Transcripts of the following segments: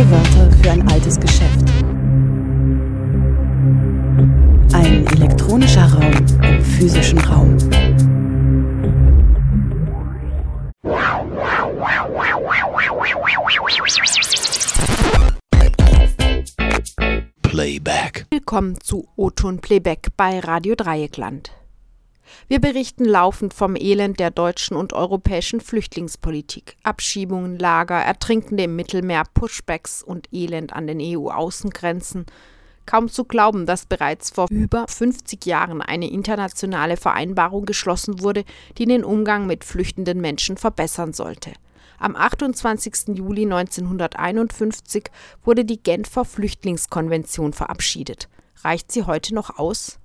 Neue Wörter für ein altes Geschäft. Ein elektronischer Raum im physischen Raum. Playback. Willkommen zu O-Ton Playback bei Radio Dreieckland. Wir berichten laufend vom Elend der deutschen und europäischen Flüchtlingspolitik. Abschiebungen, Lager, Ertrinkende im Mittelmeer, Pushbacks und Elend an den EU-Außengrenzen. Kaum zu glauben, dass bereits vor über 50 Jahren eine internationale Vereinbarung geschlossen wurde, die den Umgang mit flüchtenden Menschen verbessern sollte. Am 28. Juli 1951 wurde die Genfer Flüchtlingskonvention verabschiedet. Reicht sie heute noch aus?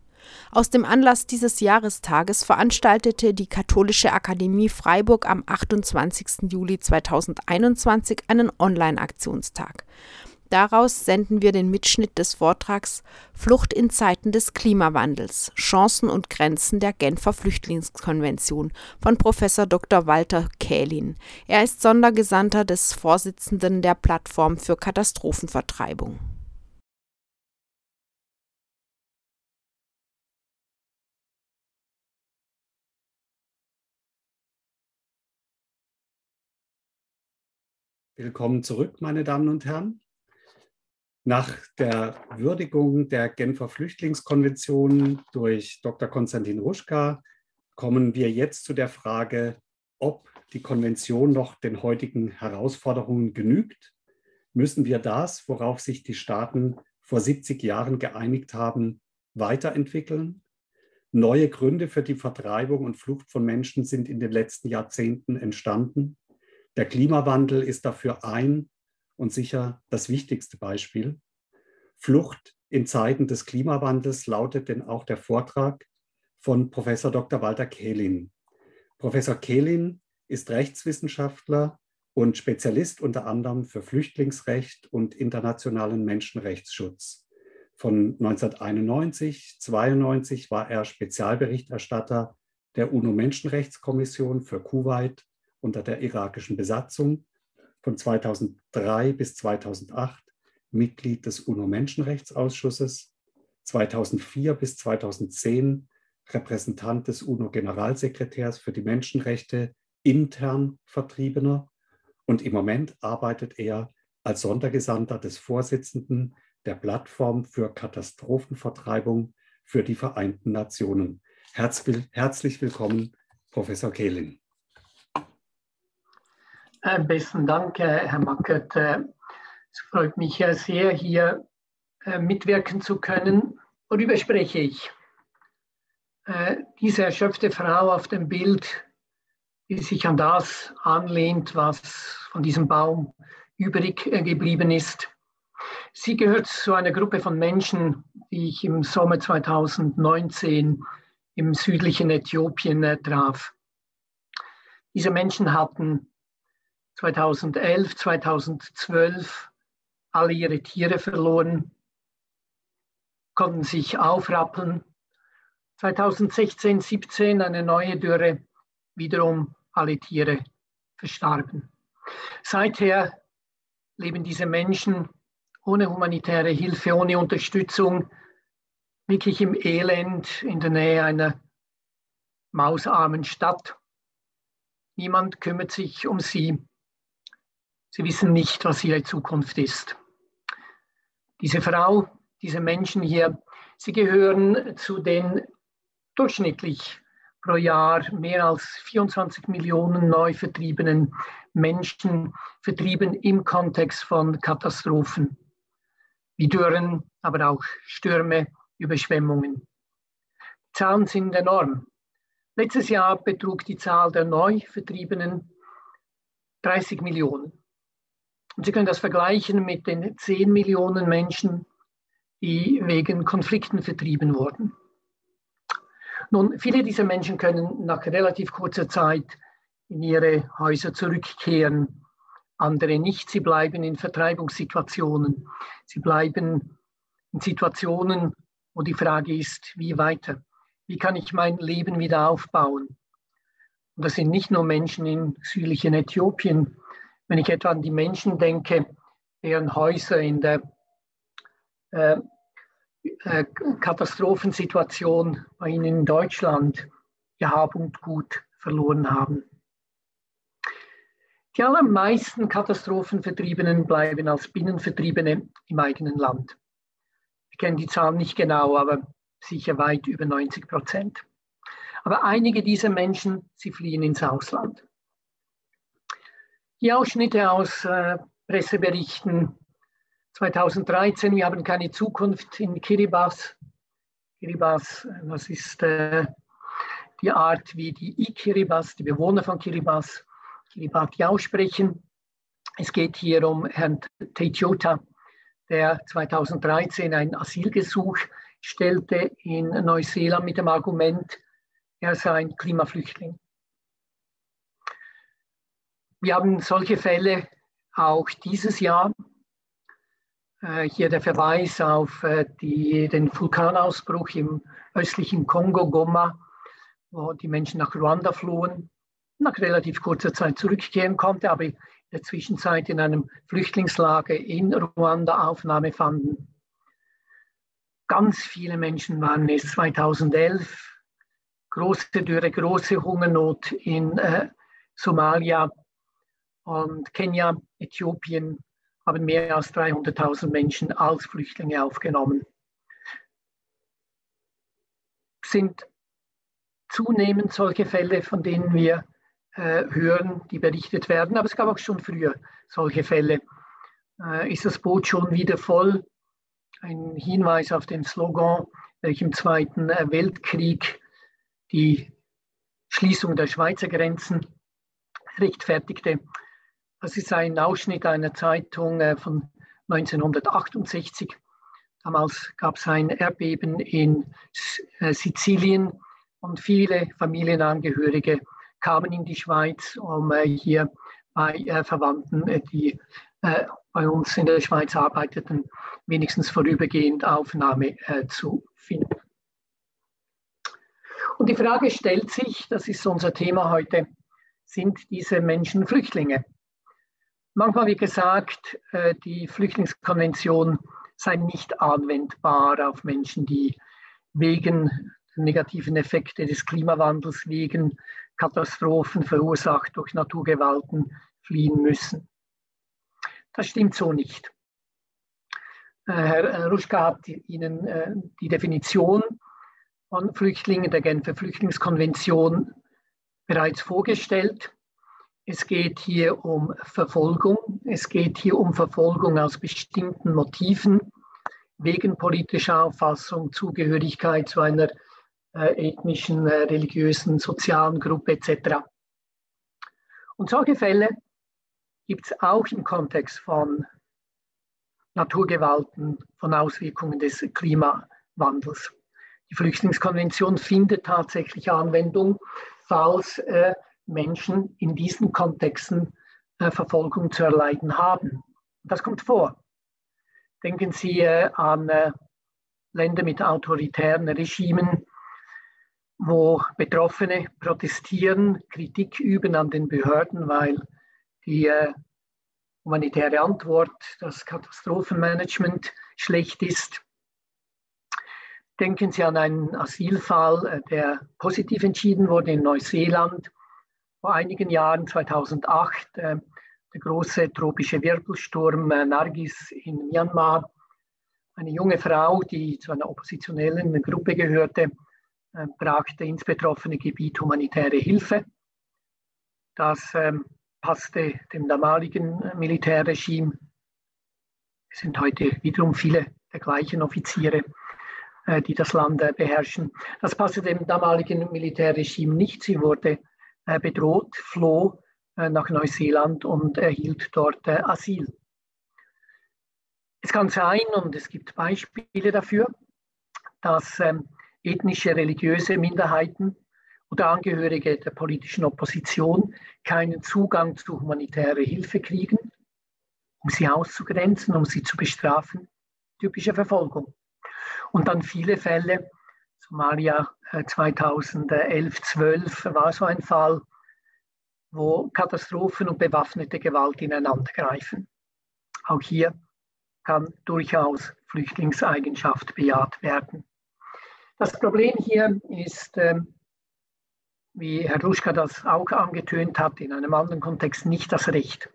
Aus dem Anlass dieses Jahrestages veranstaltete die Katholische Akademie Freiburg am 28. Juli 2021 einen Online-Aktionstag. Daraus senden wir den Mitschnitt des Vortrags Flucht in Zeiten des Klimawandels Chancen und Grenzen der Genfer Flüchtlingskonvention von Professor Dr. Walter Kählin. Er ist Sondergesandter des Vorsitzenden der Plattform für Katastrophenvertreibung. Willkommen zurück, meine Damen und Herren. Nach der Würdigung der Genfer Flüchtlingskonvention durch Dr. Konstantin Ruschka kommen wir jetzt zu der Frage, ob die Konvention noch den heutigen Herausforderungen genügt. Müssen wir das, worauf sich die Staaten vor 70 Jahren geeinigt haben, weiterentwickeln? Neue Gründe für die Vertreibung und Flucht von Menschen sind in den letzten Jahrzehnten entstanden. Der Klimawandel ist dafür ein und sicher das wichtigste Beispiel. Flucht in Zeiten des Klimawandels lautet denn auch der Vortrag von Professor Dr. Walter Kehlin. Professor Kehlin ist Rechtswissenschaftler und Spezialist unter anderem für Flüchtlingsrecht und internationalen Menschenrechtsschutz. Von 1991, 92 war er Spezialberichterstatter der UNO-Menschenrechtskommission für Kuwait unter der irakischen Besatzung, von 2003 bis 2008 Mitglied des UNO-Menschenrechtsausschusses, 2004 bis 2010 Repräsentant des UNO-Generalsekretärs für die Menschenrechte intern Vertriebener und im Moment arbeitet er als Sondergesandter des Vorsitzenden der Plattform für Katastrophenvertreibung für die Vereinten Nationen. Herzlich willkommen, Professor Kehlin. Äh, besten Dank, äh, Herr Mackert. Äh, es freut mich sehr, hier mitwirken zu können. Worüber spreche ich? Diese erschöpfte Frau auf dem Bild, die sich an das anlehnt, was von diesem Baum übrig geblieben ist. Sie gehört zu einer Gruppe von Menschen, die ich im Sommer 2019 im südlichen Äthiopien traf. Diese Menschen hatten 2011, 2012 alle ihre Tiere verloren, konnten sich aufrappeln. 2016, 17 eine neue Dürre, wiederum alle Tiere verstarben. Seither leben diese Menschen ohne humanitäre Hilfe, ohne Unterstützung, wirklich im Elend in der Nähe einer mausarmen Stadt. Niemand kümmert sich um sie. Sie wissen nicht, was ihre Zukunft ist. Diese Frau, diese Menschen hier, sie gehören zu den durchschnittlich pro Jahr mehr als 24 Millionen neu vertriebenen Menschen, vertrieben im Kontext von Katastrophen, wie Dürren, aber auch Stürme, Überschwemmungen. Die Zahlen sind enorm. Letztes Jahr betrug die Zahl der neu Vertriebenen 30 Millionen. Und Sie können das vergleichen mit den 10 Millionen Menschen, die wegen Konflikten vertrieben wurden. Nun, viele dieser Menschen können nach relativ kurzer Zeit in ihre Häuser zurückkehren, andere nicht. Sie bleiben in Vertreibungssituationen. Sie bleiben in Situationen, wo die Frage ist, wie weiter? Wie kann ich mein Leben wieder aufbauen? Und das sind nicht nur Menschen in südlichen Äthiopien, wenn ich etwa an die Menschen denke, deren Häuser in der äh, äh, Katastrophensituation bei Ihnen in Deutschland ihr Hab und Gut verloren haben. Die allermeisten Katastrophenvertriebenen bleiben als Binnenvertriebene im eigenen Land. Ich kenne die Zahlen nicht genau, aber sicher weit über 90 Prozent. Aber einige dieser Menschen, sie fliehen ins Ausland. Die Ausschnitte aus äh, Presseberichten 2013, wir haben keine Zukunft in Kiribati. Kiribati, das ist äh, die Art, wie die I-Kiribati, die Bewohner von Kiribati, Kiribati aussprechen. Es geht hier um Herrn Tejota, der 2013 ein Asylgesuch stellte in Neuseeland mit dem Argument, er sei ein Klimaflüchtling. Wir haben solche Fälle auch dieses Jahr. Äh, hier der Verweis auf äh, die, den Vulkanausbruch im östlichen Kongo, Goma, wo die Menschen nach Ruanda flohen, nach relativ kurzer Zeit zurückkehren konnte, aber in der Zwischenzeit in einem Flüchtlingslager in Ruanda Aufnahme fanden. Ganz viele Menschen waren es 2011. Große Dürre, große Hungernot in äh, Somalia und Kenia, Äthiopien haben mehr als 300.000 Menschen als Flüchtlinge aufgenommen. Sind zunehmend solche Fälle, von denen wir äh, hören, die berichtet werden, aber es gab auch schon früher solche Fälle. Äh, ist das Boot schon wieder voll? Ein Hinweis auf den Slogan, welcher im Zweiten äh, Weltkrieg die Schließung der Schweizer Grenzen rechtfertigte. Das ist ein Ausschnitt einer Zeitung äh, von 1968. Damals gab es ein Erdbeben in äh, Sizilien und viele Familienangehörige kamen in die Schweiz, um äh, hier bei Verwandten, die bei uns in der Schweiz arbeiteten, wenigstens vorübergehend Aufnahme zu finden. Und die Frage stellt sich, das ist unser Thema heute, sind diese Menschen Flüchtlinge? Manchmal wird gesagt, äh, die Flüchtlingskonvention sei nicht anwendbar auf Menschen, die wegen negativen Effekte des Klimawandels, wegen Katastrophen verursacht durch Naturgewalten fliehen müssen. Das stimmt so nicht. Äh, Herr Ruschka hat Ihnen äh, die Definition von Flüchtlingen der Genfer Flüchtlingskonvention bereits vorgestellt. Es geht hier um Verfolgung. Es geht hier um Verfolgung aus bestimmten Motiven, wegen politischer Auffassung, Zugehörigkeit zu einer äh, ethnischen, äh, religiösen, sozialen Gruppe etc. Und solche Fälle gibt es auch im Kontext von Naturgewalten, von Auswirkungen des Klimawandels. Die Flüchtlingskonvention findet tatsächlich Anwendung, falls äh, Menschen in diesen Kontexten äh, Verfolgung zu erleiden haben. Das kommt vor. Denken Sie äh, an äh, Länder mit autoritären Regimen, wo Betroffene protestieren, Kritik üben an den Behörden, weil die äh, humanitäre Antwort, das Katastrophenmanagement schlecht ist. Denken Sie an einen Asylfall, äh, der positiv entschieden wurde in Neuseeland, vor einigen Jahren, 2008, äh, der große tropische Wirbelsturm äh, Nargis in Myanmar. Eine junge Frau, die zu einer oppositionellen Gruppe gehörte, äh, brachte ins betroffene Gebiet humanitäre Hilfe. Das ähm, passte dem damaligen Militärregime. Es sind heute wiederum viele der gleichen Offiziere, die das Land beherrschen. Das passte dem damaligen Militärregime nicht. Sie wurde bedroht, floh äh, nach Neuseeland und erhielt dort äh, Asyl. Es kann sein, und es gibt Beispiele dafür, dass ähm, ethnische, religiöse Minderheiten oder Angehörige der politischen Opposition keinen Zugang zu humanitärer Hilfe kriegen, um sie auszugrenzen, um sie zu bestrafen. Typische Verfolgung. Und dann viele Fälle, Somalia 2011, 12 war so ein Fall, wo Katastrophen und bewaffnete Gewalt ineinander greifen. Auch hier kann durchaus Flüchtlingseigenschaft bejaht werden. Das Problem hier ist, ähm, wie Herr Ruschka das auch angetönt hat, in einem anderen Kontext nicht das Recht.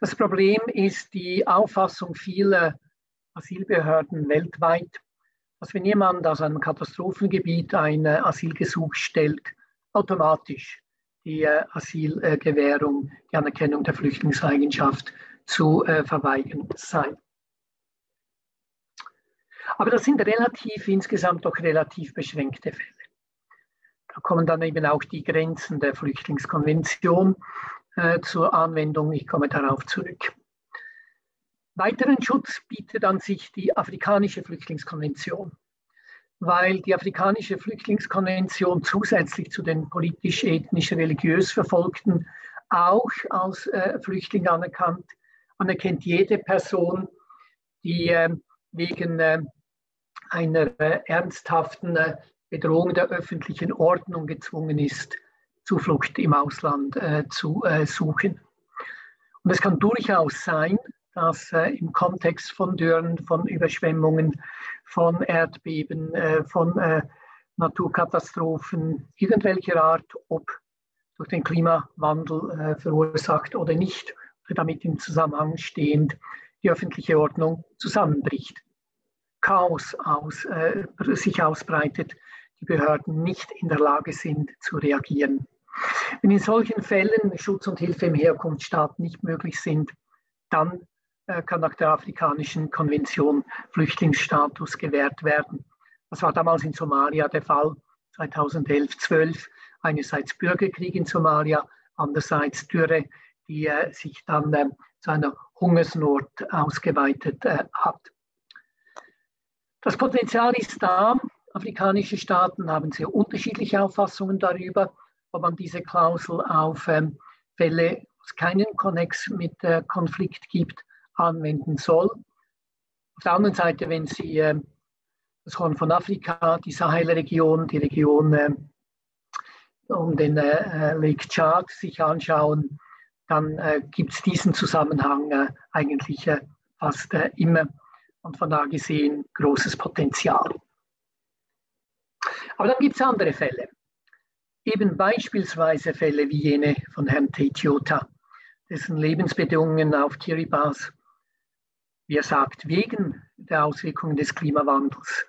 Das Problem ist die Auffassung vieler Asylbehörden weltweit, dass wenn jemand aus einem Katastrophengebiet ein Asylgesuch stellt, automatisch die äh, Asylgewährung, die Anerkennung der Flüchtlingseigenschaft zu äh, verweigern sei. Aber das sind relativ, insgesamt doch relativ beschränkte Fälle. Da kommen dann eben auch die Grenzen der Flüchtlingskonvention äh, zur Anwendung. Ich komme darauf zurück. Weiteren Schutz bietet an sich die afrikanische Flüchtlingskonvention, weil die afrikanische Flüchtlingskonvention zusätzlich zu den politisch, ethnisch, religiös Verfolgten auch als äh, Flüchtling anerkannt, anerkennt jede Person, die äh, wegen äh, einer ernsthaften Bedrohung der öffentlichen Ordnung gezwungen ist, Zuflucht im Ausland äh, zu äh, suchen. Und es kann durchaus sein, dass äh, im Kontext von Dürren, von Überschwemmungen, von Erdbeben, äh, von Naturkatastrophen irgendwelcher Art, ob durch den Klimawandel verursacht oder nicht, oder damit im Zusammenhang stehend, die öffentliche Ordnung zusammenbricht. Chaos aus, äh, sich ausbreitet, die Behörden nicht in der Lage sind zu reagieren. Wenn in solchen Fällen Schutz und Hilfe im Herkunftsstaat nicht möglich sind, dann äh, kann nach der afrikanischen Konvention Flüchtlingsstatus gewährt werden. Das war damals in Somalia der Fall 2011-12. Einerseits Bürgerkrieg in Somalia, andererseits Dürre, die äh, sich dann äh, zu einer Hungersnot ausgeweitet äh, hat. Das Potenzial ist da. Afrikanische Staaten haben sehr unterschiedliche Auffassungen darüber, ob man diese Klausel auf ähm, Fälle, wo es keinen Konnex mit äh, Konflikt gibt, anwenden soll. Auf der anderen Seite, wenn Sie äh, das Horn von Afrika, die Sahelregion, die Region äh, um den äh, äh, Lake Chad sich anschauen, dann äh, gibt es diesen Zusammenhang eigentlich fast immer und von da gesehen großes Potenzial. Aber dann gibt es andere Fälle. Eben beispielsweise Fälle wie jene von Herrn Teitiota, dessen Lebensbedingungen auf Kiribati, wie er sagt, wegen der Auswirkungen des Klimawandels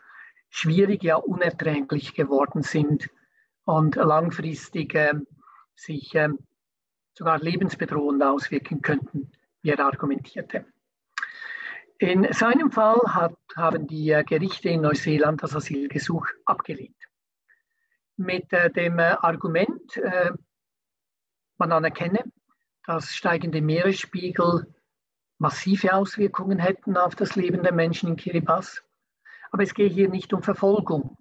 schwierig, ja unerträglich geworden sind und langfristig äh, sich äh, sogar lebensbedrohend auswirken könnten, wie er argumentierte. In seinem Fall hat, haben die äh, Gerichte in Neuseeland das Asylgesuch abgelehnt. Mit äh, dem äh, Argument, äh, man anerkenne, dass steigende Meeresspiegel massive Auswirkungen hätten auf das Leben der Menschen in Kiribati. Aber es gehe hier nicht um Verfolgung.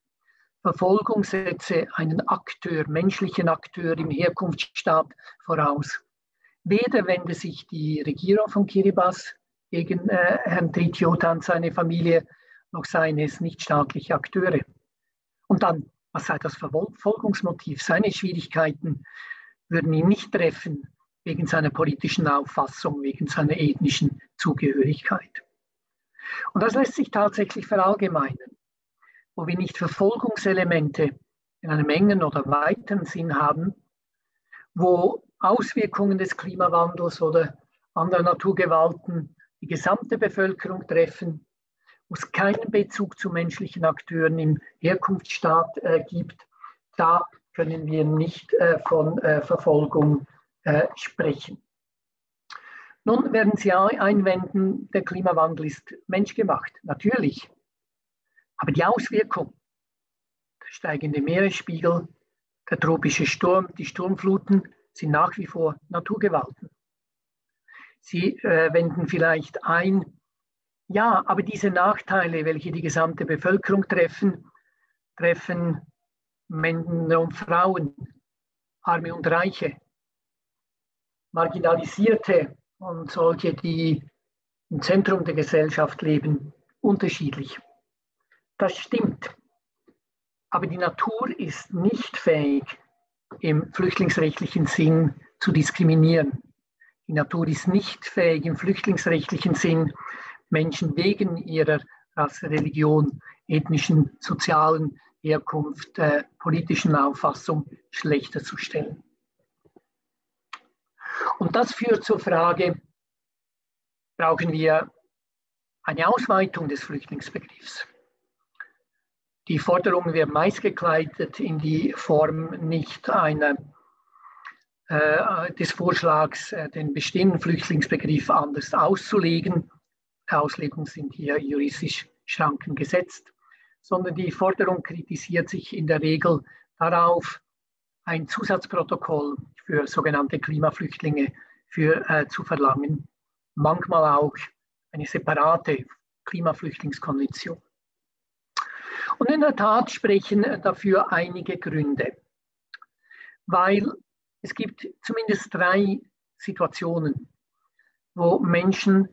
Verfolgung setze einen Akteur, menschlichen Akteur im Herkunftsstaat voraus. Weder wende sich die Regierung von Kiribati gegen äh, Herrn Tritiota und seine Familie, noch seien es nichtstaatliche Akteure. Und dann, was sei das Verfolgungsmotiv? Seine Schwierigkeiten würden ihn nicht treffen wegen seiner politischen Auffassung, wegen seiner ethnischen Zugehörigkeit. Und das lässt sich tatsächlich verallgemeinern, wo wir nicht Verfolgungselemente in einem engen oder weiten Sinn haben, wo Auswirkungen des Klimawandels oder anderer Naturgewalten die gesamte Bevölkerung treffen, wo es keinen Bezug zu menschlichen Akteuren im Herkunftsstaat äh, gibt, da können wir nicht äh, von äh, Verfolgung äh, sprechen. Nun werden Sie einwenden, der Klimawandel ist menschgemacht. Natürlich. Aber die Auswirkung, der steigende Meeresspiegel, der tropische Sturm, die Sturmfluten sind nach wie vor Naturgewalten. Sie äh, wenden vielleicht ein, ja, aber diese Nachteile, welche die gesamte Bevölkerung treffen, treffen Männer und Frauen, Arme und Reiche, Marginalisierte und solche, die im Zentrum der Gesellschaft leben, unterschiedlich. Das stimmt. Aber die Natur ist nicht fähig, im flüchtlingsrechtlichen Sinn zu diskriminieren. Die Natur ist nicht fähig, im flüchtlingsrechtlichen Sinn Menschen wegen ihrer Rasse, Religion, ethnischen, sozialen Herkunft, äh, politischen Auffassung schlechter zu stellen. Und das führt zur Frage, brauchen wir eine Ausweitung des Flüchtlingsbegriffs? Die Forderung wird meist gekleidet in die Form nicht einer, äh, des Vorschlags, äh, den bestehenden Flüchtlingsbegriff anders auszulegen. Auslegungen sind hier juristisch Schranken gesetzt, sondern die Forderung kritisiert sich in der Regel darauf, ein Zusatzprotokoll für sogenannte Klimaflüchtlinge für, äh, zu verlangen, manchmal auch eine separate Klimaflüchtlingskonvention. Und in der Tat sprechen dafür einige Gründe, weil es gibt zumindest drei Situationen, wo Menschen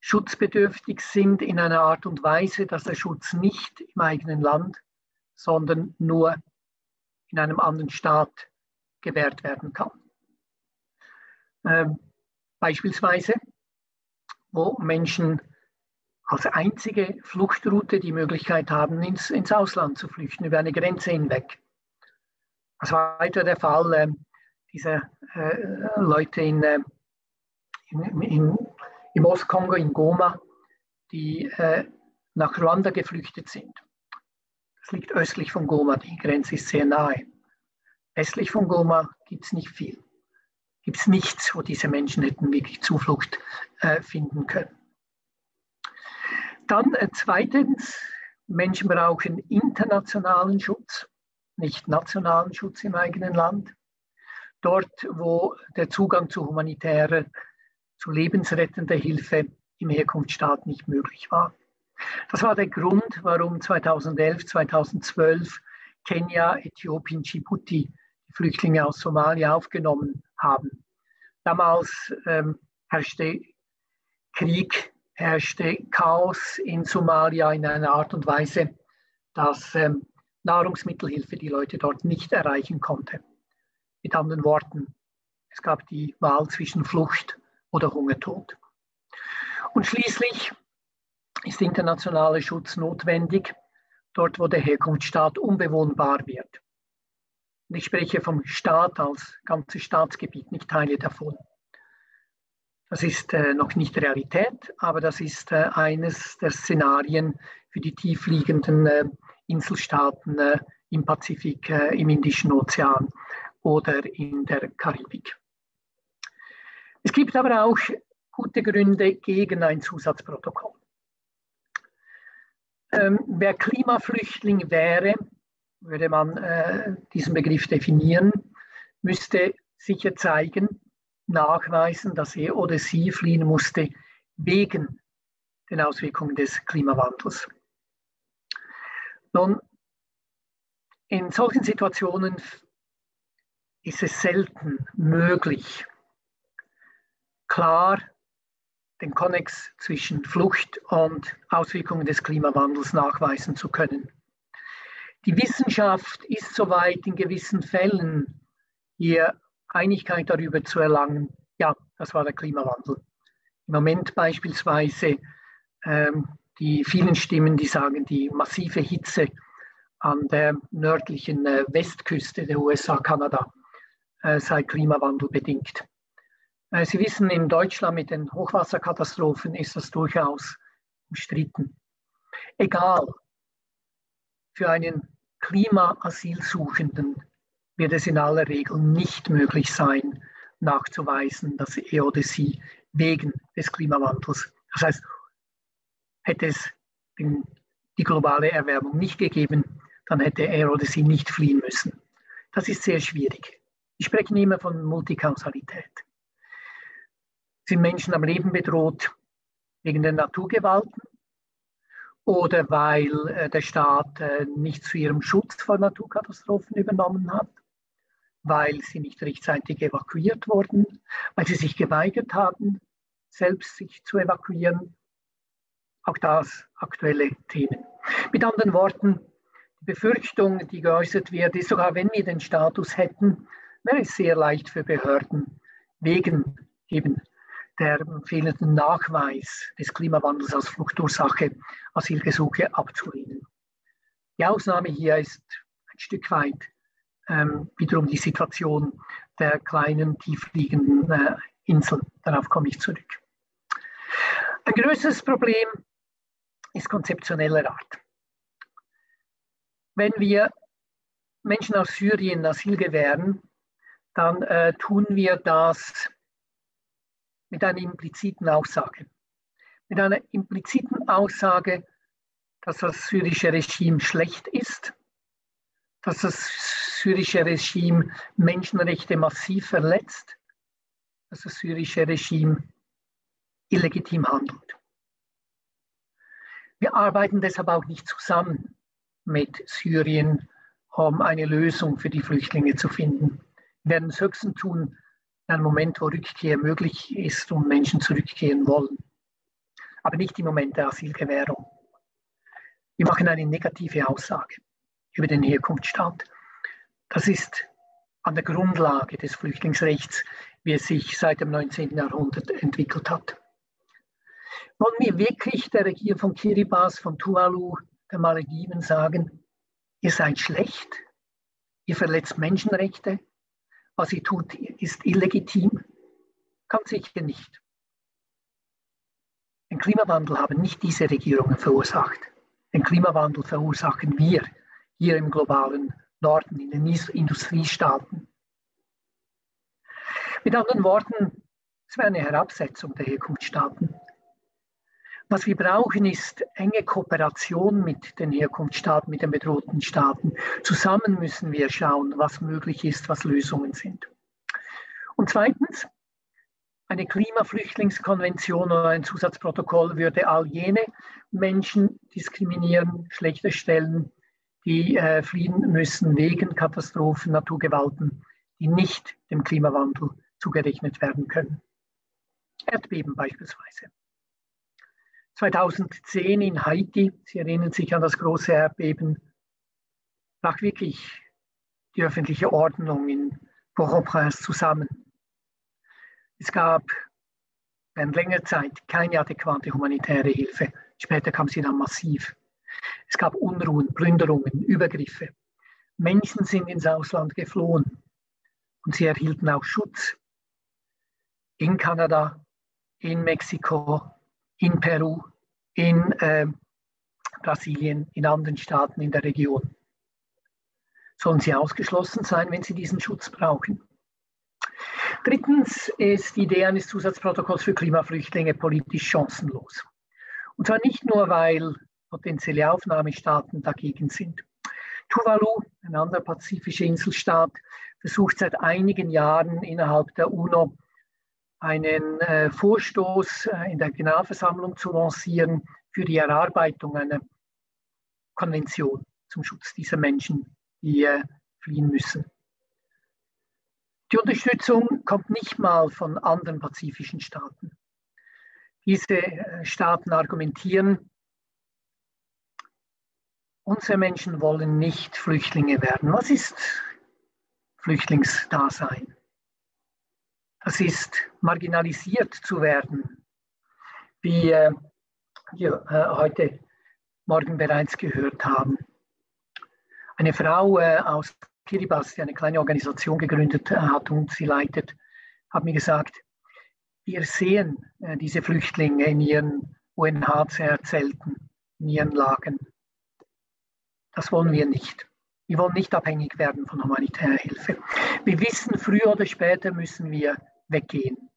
schutzbedürftig sind in einer Art und Weise, dass der Schutz nicht im eigenen Land, sondern nur in einem anderen Staat gewährt werden kann. Ähm, beispielsweise, wo Menschen als einzige Fluchtroute die Möglichkeit haben, ins, ins Ausland zu flüchten, über eine Grenze hinweg. Das war weiter der Fall äh, dieser äh, Leute in, äh, in, in, im Ostkongo, in Goma, die äh, nach Ruanda geflüchtet sind. Liegt östlich von Goma, die Grenze ist sehr nahe. Westlich von Goma gibt es nicht viel. Gibt es nichts, wo diese Menschen hätten wirklich Zuflucht äh, finden können. Dann äh, zweitens, Menschen brauchen internationalen Schutz, nicht nationalen Schutz im eigenen Land. Dort, wo der Zugang zu humanitärer, zu lebensrettender Hilfe im Herkunftsstaat nicht möglich war. Das war der Grund, warum 2011, 2012 Kenia, Äthiopien, Djibouti die Flüchtlinge aus Somalia aufgenommen haben. Damals ähm, herrschte Krieg herrschte Chaos in Somalia in einer Art und Weise, dass ähm, Nahrungsmittelhilfe die Leute dort nicht erreichen konnte. Mit anderen Worten, es gab die Wahl zwischen Flucht oder Hungertod. Und schließlich ist internationaler Schutz notwendig, dort wo der Herkunftsstaat unbewohnbar wird. Und ich spreche vom Staat als ganzes Staatsgebiet, nicht Teile davon. Das ist äh, noch nicht Realität, aber das ist äh, eines der Szenarien für die tiefliegenden äh, Inselstaaten äh, im Pazifik, äh, im Indischen Ozean oder in der Karibik. Es gibt aber auch gute Gründe gegen ein Zusatzprotokoll. Ähm, wer Klimaflüchtling wäre, würde man äh, diesen Begriff definieren, müsste sicher zeigen, nachweisen, dass er oder sie fliehen musste wegen den Auswirkungen des Klimawandels. Nun, in solchen Situationen ist es selten möglich, klar den Konnex zwischen Flucht und Auswirkungen des Klimawandels nachweisen zu können. Die Wissenschaft ist soweit in gewissen Fällen hier Einigkeit darüber zu erlangen, ja, das war der Klimawandel. Im Moment beispielsweise ähm, die vielen Stimmen, die sagen, die massive Hitze an der nördlichen äh, Westküste der USA, Kanada, äh, sei Klimawandel bedingt. Äh, Sie wissen, in Deutschland mit den Hochwasserkatastrophen ist das durchaus umstritten. Egal, für einen Klimaasylsuchenden wird es in aller Regel nicht möglich sein, nachzuweisen, dass er oder sie wegen des Klimawandels, das heißt, hätte es die globale Erwärmung nicht gegeben, dann hätte er oder sie nicht fliehen müssen. Das ist sehr schwierig. Ich spreche immer von Multikausalität. Sind Menschen am Leben bedroht wegen der Naturgewalten oder weil äh, der Staat äh, nicht zu ihrem Schutz vor Naturkatastrophen übernommen hat? weil sie nicht rechtzeitig evakuiert wurden, weil sie sich geweigert haben, selbst sich zu evakuieren. Auch das aktuelle Themen. Mit anderen Worten, die Befürchtung, die geäußert wird, ist sogar, wenn wir den Status hätten, wäre es sehr leicht für Behörden, wegen eben der fehlenden Nachweis des Klimawandels als Fluchtursache Asylgesuche abzulehnen. Die Ausnahme hier ist ein Stück weit ähm, wiederum die Situation der kleinen, tiefliegenden äh, Inseln. Darauf komme ich zurück. Ein größeres Problem ist konzeptioneller Art. Wenn wir Menschen aus Syrien Asyl gewähren, dann äh, tun wir das mit einer impliziten Aussage. Mit einer impliziten Aussage, dass das syrische Regime schlecht ist, dass das syrische Regime Menschenrechte massiv verletzt, dass das syrische Regime illegitim handelt. Wir arbeiten deshalb auch nicht zusammen mit Syrien, um eine Lösung für die Flüchtlinge zu finden. Wir werden es höchstens tun, in einem Moment, wo Rückkehr möglich ist und Menschen zurückkehren wollen. Aber nicht im Moment der Asylgewährung. Wir machen eine negative Aussage über den Herkunftsstaat. Das ist an der Grundlage des Flüchtlingsrechts, wie es sich seit dem 19. Jahrhundert entwickelt hat. Wollen wir wirklich der Regierung von Kiribati, von Tuvalu, der Malediven sagen, ihr seid schlecht, ihr verletzt Menschenrechte, was ihr tut, ist illegitim? Ganz sicher nicht. Den Klimawandel haben nicht diese Regierungen verursacht. Den Klimawandel verursachen wir hier im globalen Norden, in den Industriestaaten. Mit anderen Worten, es wäre eine Herabsetzung der Herkunftsstaaten. Was wir brauchen, ist enge Kooperation mit den Herkunftsstaaten, mit den bedrohten Staaten. Zusammen müssen wir schauen, was möglich ist, was Lösungen sind. Und zweitens, eine Klimaflüchtlingskonvention oder ein Zusatzprotokoll würde all jene Menschen diskriminieren, schlechter stellen, die äh, fliehen müssen wegen Katastrophen, Naturgewalten, die nicht dem Klimawandel zugerechnet werden können. Erdbeben beispielsweise. 2010 in Haiti, Sie erinnern sich an das große Erdbeben, brach wirklich die öffentliche Ordnung in Port-au-Prince zusammen. Es gab während längerer Zeit keine adäquate humanitäre Hilfe. Später kam sie dann massiv. Es gab Unruhen, Plünderungen, Übergriffe. Menschen sind ins Ausland geflohen und sie erhielten auch Schutz in Kanada, in Mexiko, in Peru, in äh, Brasilien, in anderen Staaten in der Region. Sollen sie ausgeschlossen sein, wenn sie diesen Schutz brauchen? Drittens ist die Idee eines Zusatzprotokolls für Klimaflüchtlinge politisch chancenlos. Und zwar nicht nur, weil potenzielle Aufnahmestaaten dagegen sind. Tuvalu, ein anderer pazifischer Inselstaat, versucht seit einigen Jahren innerhalb der UNO einen äh, Vorstoß äh, in der Generalversammlung zu lancieren für die Erarbeitung einer Konvention zum Schutz dieser Menschen, die äh, fliehen müssen. Die Unterstützung kommt nicht mal von anderen pazifischen Staaten. Diese äh, Staaten argumentieren, unsere Menschen wollen nicht Flüchtlinge werden. Was ist Flüchtlingsdasein? Das ist marginalisiert zu werden, wie äh, wir äh, heute Morgen bereits gehört haben. Eine Frau äh, aus Kiribati, die eine kleine Organisation gegründet hat und sie leitet, hat mir gesagt, wir sehen diese Flüchtlinge in ihren UNHCR-Zelten, in ihren Lagern. Das wollen wir nicht. Wir wollen nicht abhängig werden von humanitärer Hilfe. Wir wissen, früher oder später müssen wir weggehen.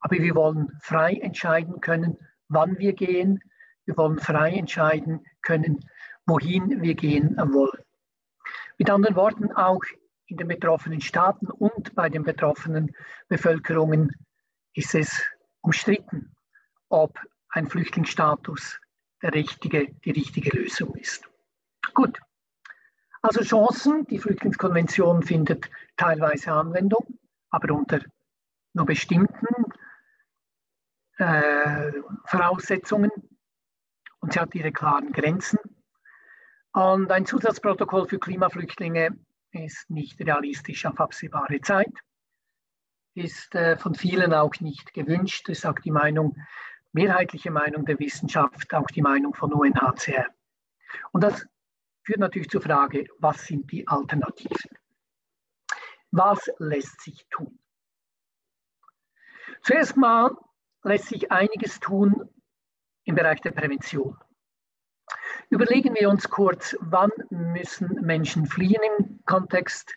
Aber wir wollen frei entscheiden können, wann wir gehen. Wir wollen frei entscheiden können, wohin wir gehen wollen. Mit anderen Worten, auch in den betroffenen Staaten und bei den betroffenen Bevölkerungen ist es umstritten, ob ein Flüchtlingsstatus der richtige, die richtige Lösung ist. Gut, also Chancen, die Flüchtlingskonvention findet teilweise Anwendung, aber unter nur bestimmten äh, Voraussetzungen und sie hat ihre klaren Grenzen. Und ein Zusatzprotokoll für Klimaflüchtlinge ist nicht realistisch auf absehbare Zeit. ist äh, von vielen auch nicht gewünscht. Das auch die Meinung, mehrheitliche Meinung der Wissenschaft, auch die Meinung von UNHCR. Und das führt natürlich zur Frage, was sind die Alternativen? Was lässt sich tun? Zuerst mal lässt sich einiges tun im Bereich der Prävention. Überlegen wir uns kurz, wann müssen Menschen fliehen im Kontext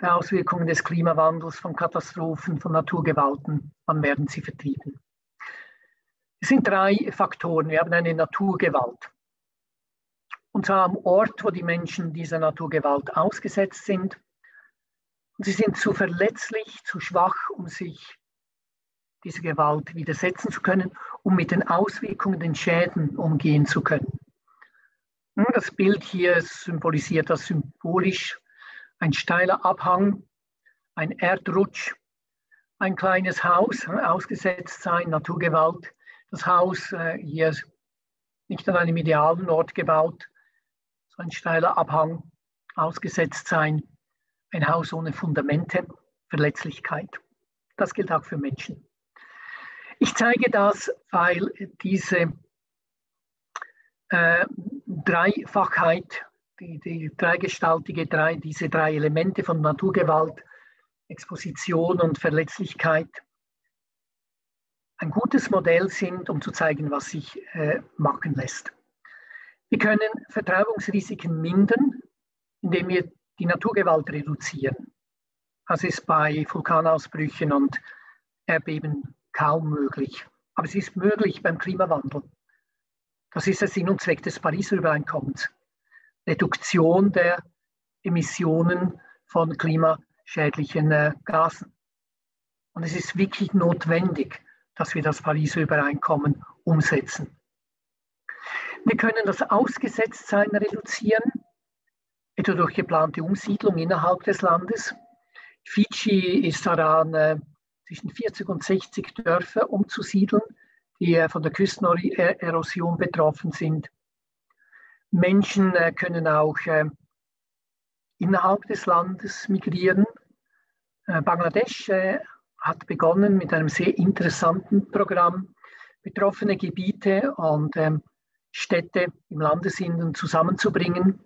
der Auswirkungen des Klimawandels, von Katastrophen, von Naturgewalten, wann werden sie vertrieben? Es sind drei Faktoren. Wir haben eine Naturgewalt. Und zwar am Ort, wo die Menschen dieser Naturgewalt ausgesetzt sind. Und sie sind zu verletzlich, zu schwach, um sich dieser Gewalt widersetzen zu können, um mit den Auswirkungen, den Schäden umgehen zu können. Das Bild hier symbolisiert das symbolisch ein steiler Abhang, ein Erdrutsch, ein kleines Haus, ausgesetzt sein, Naturgewalt. Das Haus äh, hier nicht an einem idealen Ort gebaut, so ein steiler Abhang, ausgesetzt sein, ein Haus ohne Fundamente, Verletzlichkeit. Das gilt auch für Menschen. Ich zeige das, weil diese äh, Dreifachheit, die, die dreigestaltige, drei, diese drei Elemente von Naturgewalt, Exposition und Verletzlichkeit ein gutes Modell sind, um zu zeigen, was sich äh, machen lässt. Wir können Vertreibungsrisiken mindern, indem wir die Naturgewalt reduzieren. Das ist bei Vulkanausbrüchen und Erdbeben kaum möglich. Aber es ist möglich beim Klimawandel. Das ist der Sinn und Zweck des Pariser Übereinkommens. Reduktion der Emissionen von klimaschädlichen äh, Gasen. Und es ist wirklich notwendig, dass wir das Pariser Übereinkommen umsetzen. Wir können das Ausgesetztsein reduzieren, etwa durch geplante Umsiedlung innerhalb des Landes. Fidschi ist daran, äh, zwischen 40 und 60 Dörfer umzusiedeln die äh, von der Küstenerosion betroffen sind. Menschen äh, können auch äh, innerhalb des Landes migrieren. Bangladesch hat begonnen mit einem sehr interessanten Programm, betroffene Gebiete und ähm, Städte im Landesinneren zusammenzubringen,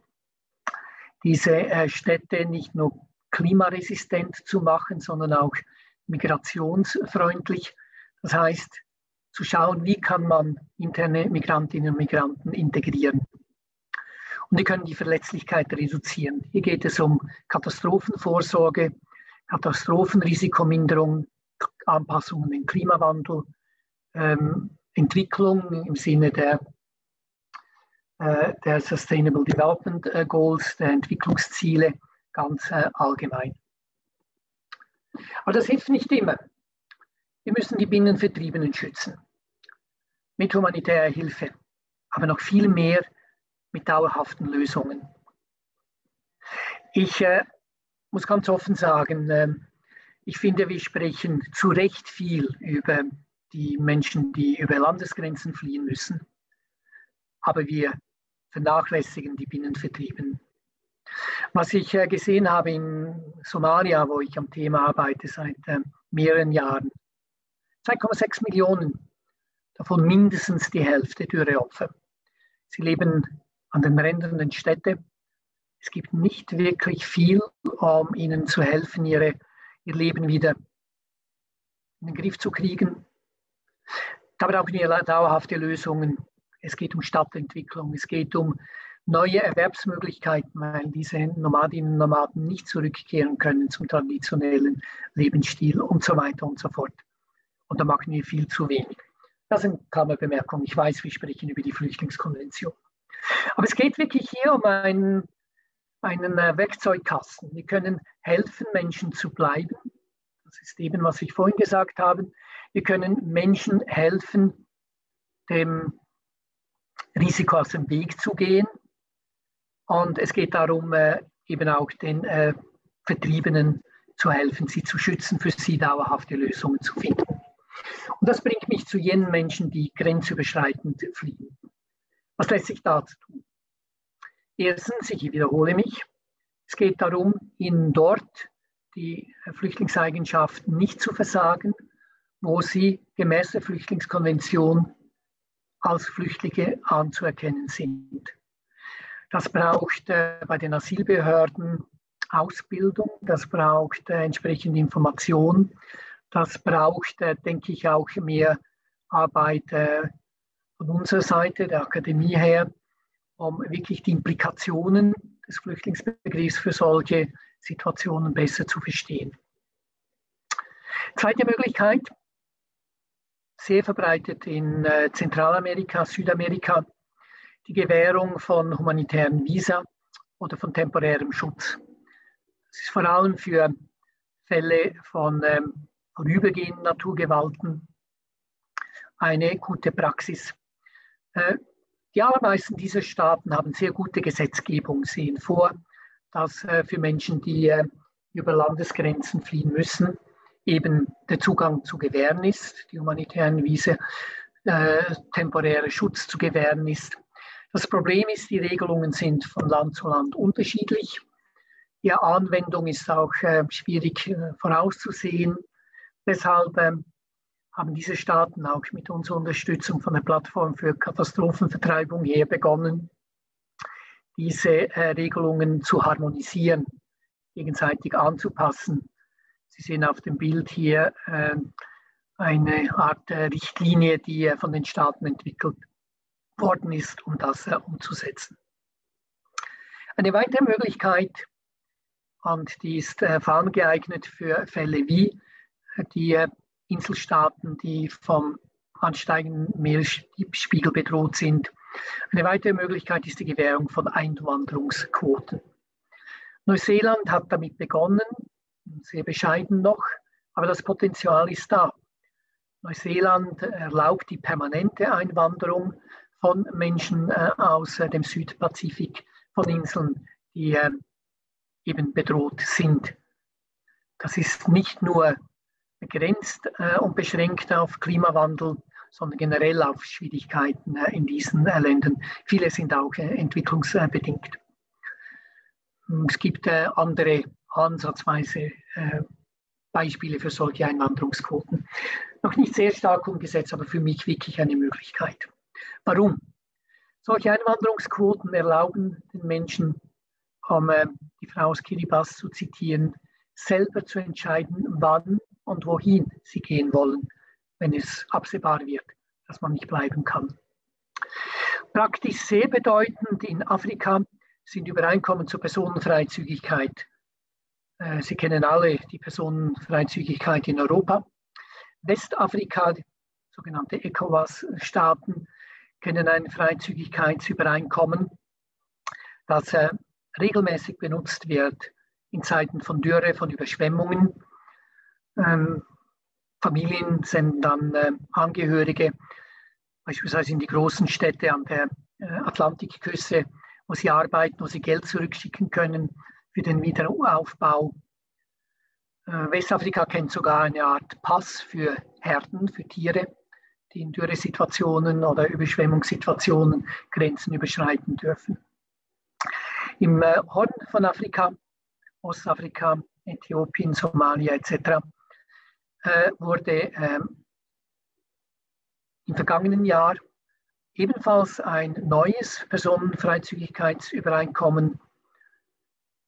diese Städte nicht nur klimaresistent zu machen, sondern auch migrationsfreundlich. Das heißt, zu schauen, wie kann man interne Migrantinnen und Migranten integrieren. Und wir können die Verletzlichkeit reduzieren. Hier geht es um Katastrophenvorsorge, Katastrophenrisikominderung, Anpassungen im Klimawandel, ähm, Entwicklung im Sinne der, äh, der Sustainable Development äh, Goals, der Entwicklungsziele ganz äh, allgemein. Aber das hilft nicht immer. Wir müssen die Binnenvertriebenen schützen mit humanitärer Hilfe, aber noch viel mehr mit dauerhaften Lösungen. Ich äh, muss ganz offen sagen, äh, ich finde, wir sprechen zu Recht viel über die Menschen, die über Landesgrenzen fliehen müssen, aber wir vernachlässigen die Binnenvertriebenen. Was ich äh, gesehen habe in Somalia, wo ich am Thema arbeite seit äh, mehreren Jahren, 2,6 Millionen, davon mindestens die Hälfte Dürreopfer. Sie leben an den Rändern der Städte. Es gibt nicht wirklich viel, um ihnen zu helfen, ihre, ihr Leben wieder in den Griff zu kriegen. Da brauchen wir dauerhafte Lösungen. Es geht um Stadtentwicklung, es geht um neue Erwerbsmöglichkeiten, weil diese Nomadinnen und Nomaden nicht zurückkehren können zum traditionellen Lebensstil und so weiter und so fort. Und da machen wir viel zu wenig. Das sind Klammerbemerkungen. Ich weiß, wir sprechen über die Flüchtlingskonvention. Aber es geht wirklich hier um einen, einen äh, Werkzeugkasten. Wir können helfen, Menschen zu bleiben. Das ist eben, was ich vorhin gesagt habe. Wir können Menschen helfen, dem Risiko aus dem Weg zu gehen. Und es geht darum, äh, eben auch den äh, Vertriebenen zu helfen, sie zu schützen, für sie dauerhafte Lösungen zu finden. Und das bringt mich zu jenen Menschen, die grenzüberschreitend fliehen. Was lässt sich dazu tun? Erstens, ich wiederhole mich, es geht darum, ihnen dort die Flüchtlingseigenschaft nicht zu versagen, wo sie gemäß der Flüchtlingskonvention als Flüchtlinge anzuerkennen sind. Das braucht bei den Asylbehörden Ausbildung, das braucht entsprechende Information, das braucht, denke ich, auch mehr Arbeit äh, von unserer Seite, der Akademie her, um wirklich die Implikationen des Flüchtlingsbegriffs für solche Situationen besser zu verstehen. Zweite Möglichkeit, sehr verbreitet in äh, Zentralamerika, Südamerika, die Gewährung von humanitären Visa oder von temporärem Schutz. Das ist vor allem für Fälle von ähm, vorübergehenden Naturgewalten eine gute Praxis. Äh, die allermeisten dieser Staaten haben sehr gute Gesetzgebung, sehen vor, dass äh, für Menschen, die äh, über Landesgrenzen fliehen müssen, eben der Zugang zu gewähren ist, die humanitären Wiese, äh, temporärer Schutz zu gewähren ist. Das Problem ist, die Regelungen sind von Land zu Land unterschiedlich. Die Anwendung ist auch äh, schwierig äh, vorauszusehen. Deshalb ähm, haben diese Staaten auch mit unserer Unterstützung von der Plattform für Katastrophenvertreibung her begonnen, diese äh, Regelungen zu harmonisieren, gegenseitig anzupassen. Sie sehen auf dem Bild hier äh, eine Art äh, Richtlinie, die äh, von den Staaten entwickelt worden ist, um das äh, umzusetzen. Eine weitere Möglichkeit, und die ist äh, vor allem geeignet für Fälle wie die Inselstaaten, die vom ansteigenden Meeresspiegel bedroht sind. Eine weitere Möglichkeit ist die Gewährung von Einwanderungsquoten. Neuseeland hat damit begonnen, sehr bescheiden noch, aber das Potenzial ist da. Neuseeland erlaubt die permanente Einwanderung von Menschen äh, aus äh, dem Südpazifik, von Inseln, die äh, eben bedroht sind. Das ist nicht nur begrenzt und beschränkt auf Klimawandel, sondern generell auf Schwierigkeiten in diesen Ländern. Viele sind auch entwicklungsbedingt. Es gibt andere ansatzweise Beispiele für solche Einwanderungsquoten. Noch nicht sehr stark umgesetzt, aber für mich wirklich eine Möglichkeit. Warum? Solche Einwanderungsquoten erlauben den Menschen, um äh, die Frau aus Kiribati zu zitieren, selber zu entscheiden, wann und wohin sie gehen wollen, wenn es absehbar wird, dass man nicht bleiben kann. Praktisch sehr bedeutend in Afrika sind Übereinkommen zur Personenfreizügigkeit. Äh, sie kennen alle die Personenfreizügigkeit in Europa. Westafrika, sogenannte ECOWAS-Staaten, kennen ein Freizügigkeitsübereinkommen, das äh, regelmäßig benutzt wird in Zeiten von Dürre, von Überschwemmungen. Ähm, Familien senden dann äh, Angehörige beispielsweise in die großen Städte an der äh, Atlantikküste, wo sie arbeiten, wo sie Geld zurückschicken können für den Wiederaufbau. Äh, Westafrika kennt sogar eine Art Pass für Herden, für Tiere die in Dürresituationen oder Überschwemmungssituationen Grenzen überschreiten dürfen. Im äh, Horn von Afrika, Ostafrika, Äthiopien, Somalia etc. Äh, wurde ähm, im vergangenen Jahr ebenfalls ein neues Personenfreizügigkeitsübereinkommen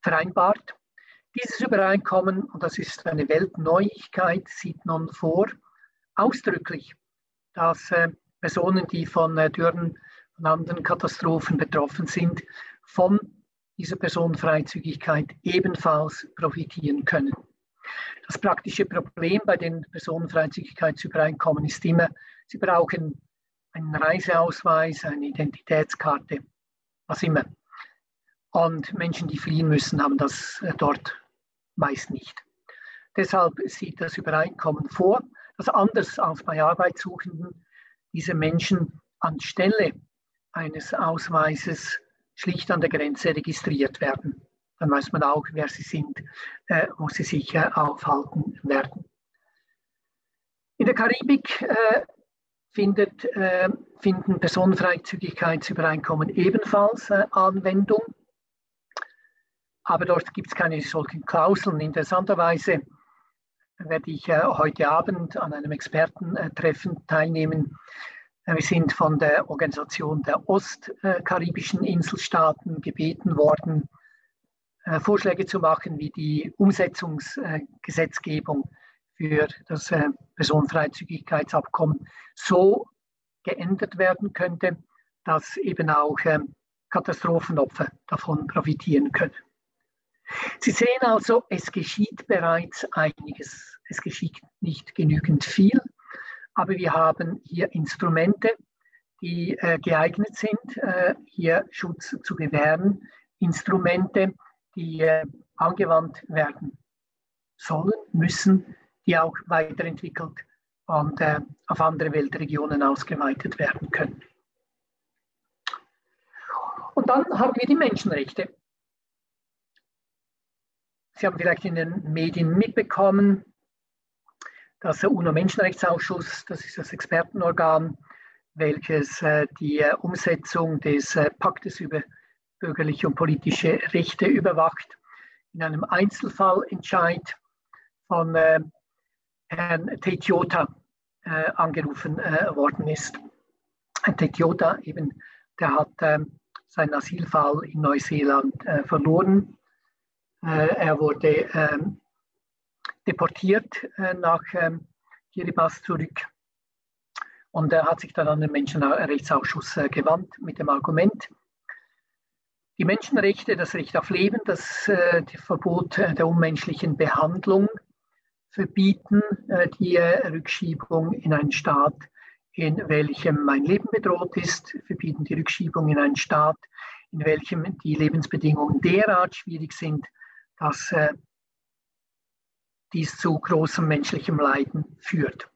vereinbart. Dieses Übereinkommen, und das ist eine Weltneuigkeit, sieht nun vor, ausdrücklich dass äh, Personen, die von äh, Dürren und anderen Katastrophen betroffen sind, von dieser Personenfreizügigkeit ebenfalls profitieren können. Das praktische Problem bei den Personenfreizügigkeitsübereinkommen ist immer, sie brauchen einen Reiseausweis, eine Identitätskarte, was immer. Und Menschen, die fliehen müssen, haben das äh, dort meist nicht. Deshalb sieht das Übereinkommen vor, dass anders als bei Arbeitssuchenden diese Menschen anstelle eines Ausweises schlicht an der Grenze registriert werden. Dann weiß man auch, wer sie sind, äh, wo sie sich äh, aufhalten werden. In der Karibik äh, findet, äh, finden Personenfreizügigkeitsübereinkommen ebenfalls äh, Anwendung. aber dort gibt es keine solchen Klauseln. Interessanterweise werde ich äh, heute Abend an einem Expertentreffen teilnehmen. Äh, wir sind von der Organisation der ostkaribischen Inselstaaten gebeten worden, äh, Vorschläge zu machen, wie die Umsetzungsgesetzgebung für das Personenfreizügigkeitsabkommen so geändert werden könnte, dass eben auch Katastrophenopfer davon profitieren können. Sie sehen also, es geschieht bereits einiges. Es geschieht nicht genügend viel, aber wir haben hier Instrumente, die äh, geeignet sind, äh, hier Schutz zu gewähren, Instrumente, die äh, angewandt werden sollen, müssen, die auch weiterentwickelt und äh, auf andere Weltregionen ausgeweitet werden können. Und dann haben wir die Menschenrechte. Sie haben vielleicht in den Medien mitbekommen, dass der UNO-Menschenrechtsausschuss, das ist das Expertenorgan, welches äh, die äh, Umsetzung des äh, Paktes über bürgerliche und politische Rechte überwacht, in einem Einzelfallentscheid von Herrn Teitiota angerufen worden ist. Herr Teitiota eben, der hat seinen Asylfall in Neuseeland verloren er wurde ähm, deportiert äh, nach ähm, Kiribati zurück. Und er hat sich dann an den Menschenrechtsausschuss äh, gewandt mit dem Argument, die Menschenrechte, das Recht auf Leben, das Verbot der unmenschlichen Behandlung verbieten die Rückschiebung in einen Staat, in welchem mein Leben bedroht ist, verbieten die Rückschiebung in einen Staat, in welchem die Lebensbedingungen derart schwierig sind, dass äh, dies zu großem menschlichem Leiden führt.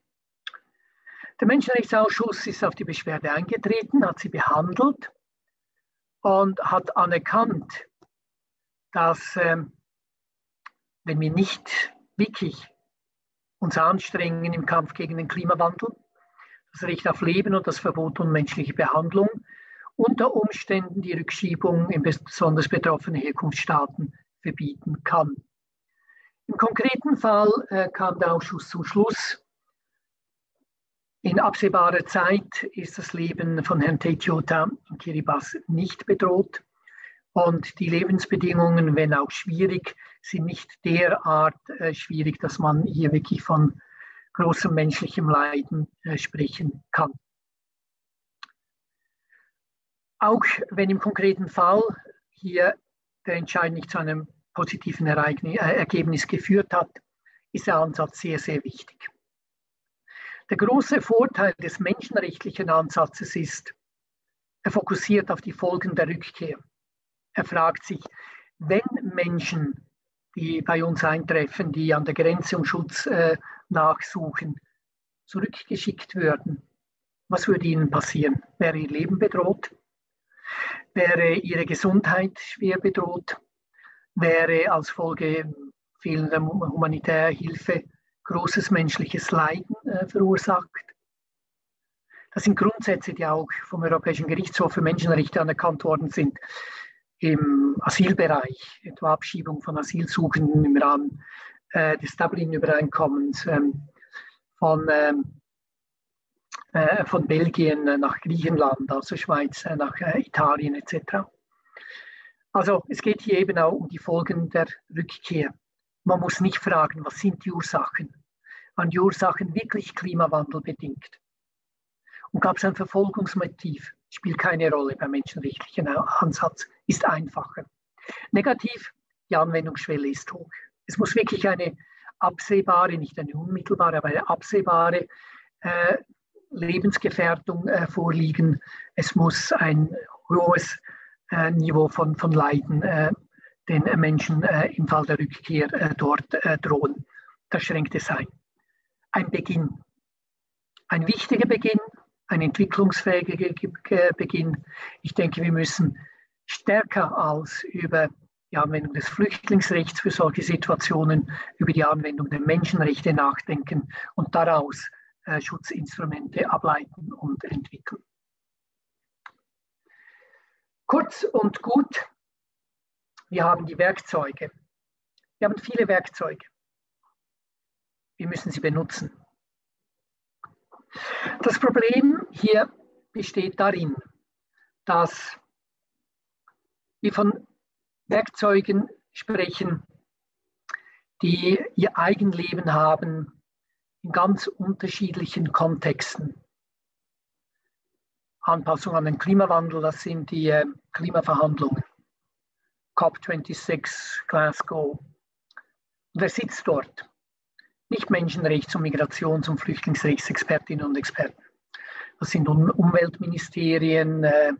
Der Menschenrechtsausschuss ist auf die Beschwerde eingetreten, hat sie behandelt und hat anerkannt, dass äh, wenn wir nicht wirklich uns anstrengen im Kampf gegen den Klimawandel, das Recht auf Leben und das Verbot unmenschlicher Behandlung unter Umständen die Rückschiebung in besonders betroffene Herkunftsstaaten verbieten kann. Im konkreten Fall äh, kam der Ausschuss zum Schluss, in absehbarer Zeit ist das Leben von Herrn Teitiota in Kiribati nicht bedroht und die Lebensbedingungen, wenn auch schwierig, sind nicht derart äh, schwierig, dass man hier wirklich von großem menschlichem Leiden äh, sprechen kann. Auch wenn im konkreten Fall hier der Entscheid nicht zu einem positiven Ereignis, äh, Ergebnis geführt hat, ist der Ansatz sehr, sehr wichtig. Der große Vorteil des menschenrechtlichen Ansatzes ist, er fokussiert auf die Folgen der Rückkehr. Er fragt sich, wenn Menschen, die bei uns eintreffen, die an der Grenze um Schutz äh, nachsuchen, zurückgeschickt würden, was würde ihnen passieren? Wäre ihr Leben bedroht? Wäre ihre Gesundheit schwer bedroht? Wäre als Folge fehlender humanitärer Hilfe großes menschliches Leiden äh, verursacht. Das sind Grundsätze, die auch vom Europäischen Gerichtshof für Menschenrechte anerkannt worden sind. Im Asylbereich, etwa Abschiebung von Asylsuchenden im Rahmen äh, des Dublin-Übereinkommens, ähm, von, ähm, äh, von Belgien nach Griechenland, also Schweiz äh, nach äh, Italien etc. Also es geht hier eben auch um die Folgen der Rückkehr. Man muss nicht fragen, was sind die Ursachen? Waren die Ursachen wirklich klimawandelbedingt? Und gab es ein Verfolgungsmotiv? Spielt keine Rolle beim menschenrechtlichen Ansatz, ist einfacher. Negativ, die Anwendungsschwelle ist hoch. Es muss wirklich eine absehbare, nicht eine unmittelbare, aber eine absehbare äh, Lebensgefährdung äh, vorliegen. Es muss ein hohes Niveau von, von Leiden äh, den Menschen äh, im Fall der Rückkehr dort drohen. Das schränkt es ein. Ein Beginn, ein wichtiger Beginn, ein entwicklungsfähiger Beginn. Ich denke, wir müssen stärker als über die Anwendung des Flüchtlingsrechts für solche Situationen, über die Anwendung der Menschenrechte nachdenken und daraus äh, Schutzinstrumente ableiten und entwickeln. Kurz und gut, Wir haben die Werkzeuge. Wir haben viele Werkzeuge. Wir müssen sie benutzen. Das Problem hier besteht darin, dass wir von Werkzeugen sprechen, die ihr Eigenleben haben in ganz unterschiedlichen Kontexten. Anpassung an den Klimawandel, das sind die äh, Klimaverhandlungen. COP26, Glasgow. Und wer sitzt dort? Nicht Menschenrechts- und Migrations- und Flüchtlingsrechtsexpertinnen und Experten. Das sind Umweltministerien, äh,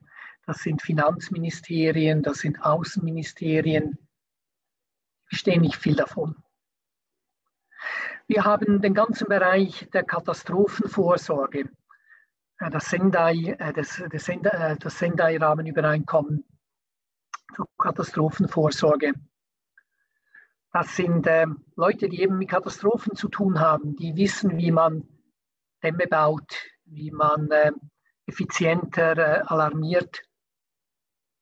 das sind Finanzministerien, das sind Außenministerien. Wir verstehen nicht viel davon. Wir haben den ganzen Bereich der Katastrophenvorsorge, das Sendai, äh, das, das Sendai, äh, das Sendai-Rahmenübereinkommen zur Katastrophenvorsorge. Das sind äh, Leute, die eben mit Katastrophen zu tun haben, die wissen, wie man Dämme baut, wie man äh, effizienter äh, alarmiert.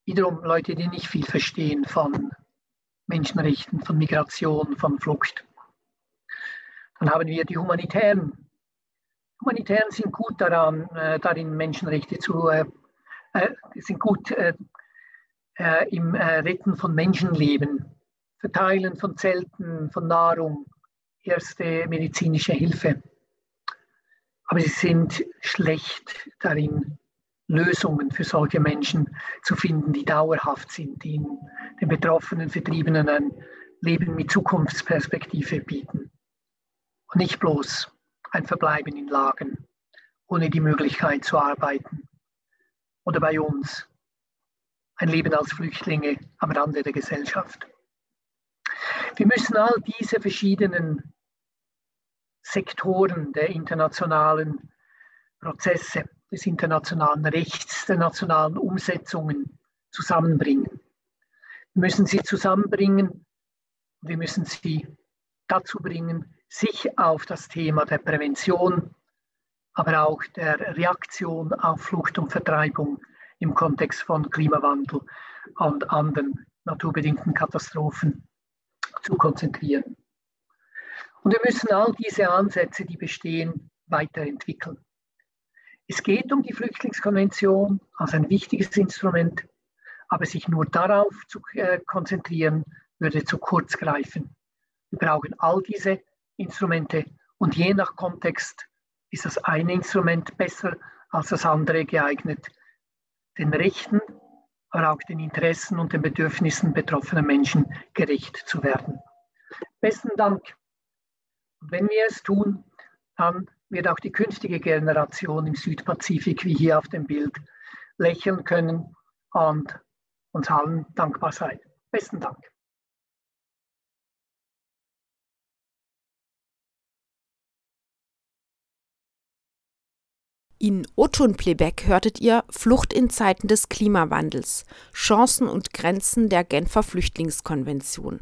Wiederum Leute, die nicht viel verstehen von Menschenrechten, von Migration, von Flucht. Dann haben wir die Humanitären. Humanitären sind gut daran, äh, darin Menschenrechte zu, äh, äh sind gut äh, äh, im äh, Retten von Menschenleben, Verteilen von Zelten, von Nahrung, erste medizinische Hilfe. Aber sie sind schlecht darin, Lösungen für solche Menschen zu finden, die dauerhaft sind, die den betroffenen Vertriebenen ein Leben mit Zukunftsperspektive bieten. Und nicht bloß ein Verbleiben in Lagen, ohne die Möglichkeit zu arbeiten. Oder bei uns ein Leben als Flüchtlinge am Rande der Gesellschaft. Wir müssen all diese verschiedenen Sektoren der internationalen Prozesse, des internationalen Rechts, der nationalen Umsetzungen zusammenbringen. Wir müssen sie zusammenbringen, wir müssen sie dazu bringen, sich auf das Thema der Prävention, aber auch der Reaktion auf Flucht und Vertreibung im Kontext von Klimawandel und anderen naturbedingten Katastrophen zu konzentrieren. Und wir müssen all diese Ansätze, die bestehen, weiterentwickeln. Es geht um die Flüchtlingskonvention als ein wichtiges Instrument, aber sich nur darauf zu äh, konzentrieren, würde zu kurz greifen. Wir brauchen all diese Instrumente und je nach Kontext ist das eine Instrument besser als das andere geeignet, den Rechten, aber auch den Interessen und den Bedürfnissen betroffener Menschen gerecht zu werden. Besten Dank. Und wenn wir es tun, dann wird auch die künftige Generation im Südpazifik, wie hier auf dem Bild, lächeln können und uns allen dankbar sein. Besten Dank. In Oton-Playback hörtet ihr Flucht in Zeiten des Klimawandels, Chancen und Grenzen der Genfer Flüchtlingskonvention.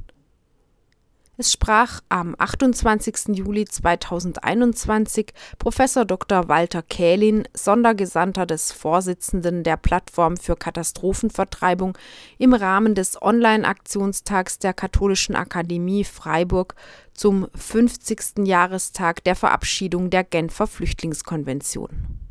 Es sprach am 28. Juli 2021 Professor Dr. Walter Kählin, Sondergesandter des Vorsitzenden der Plattform für Katastrophenvertreibung, im Rahmen des Online-Aktionstags der Katholischen Akademie Freiburg zum 50. Jahrestag der Verabschiedung der Genfer Flüchtlingskonvention.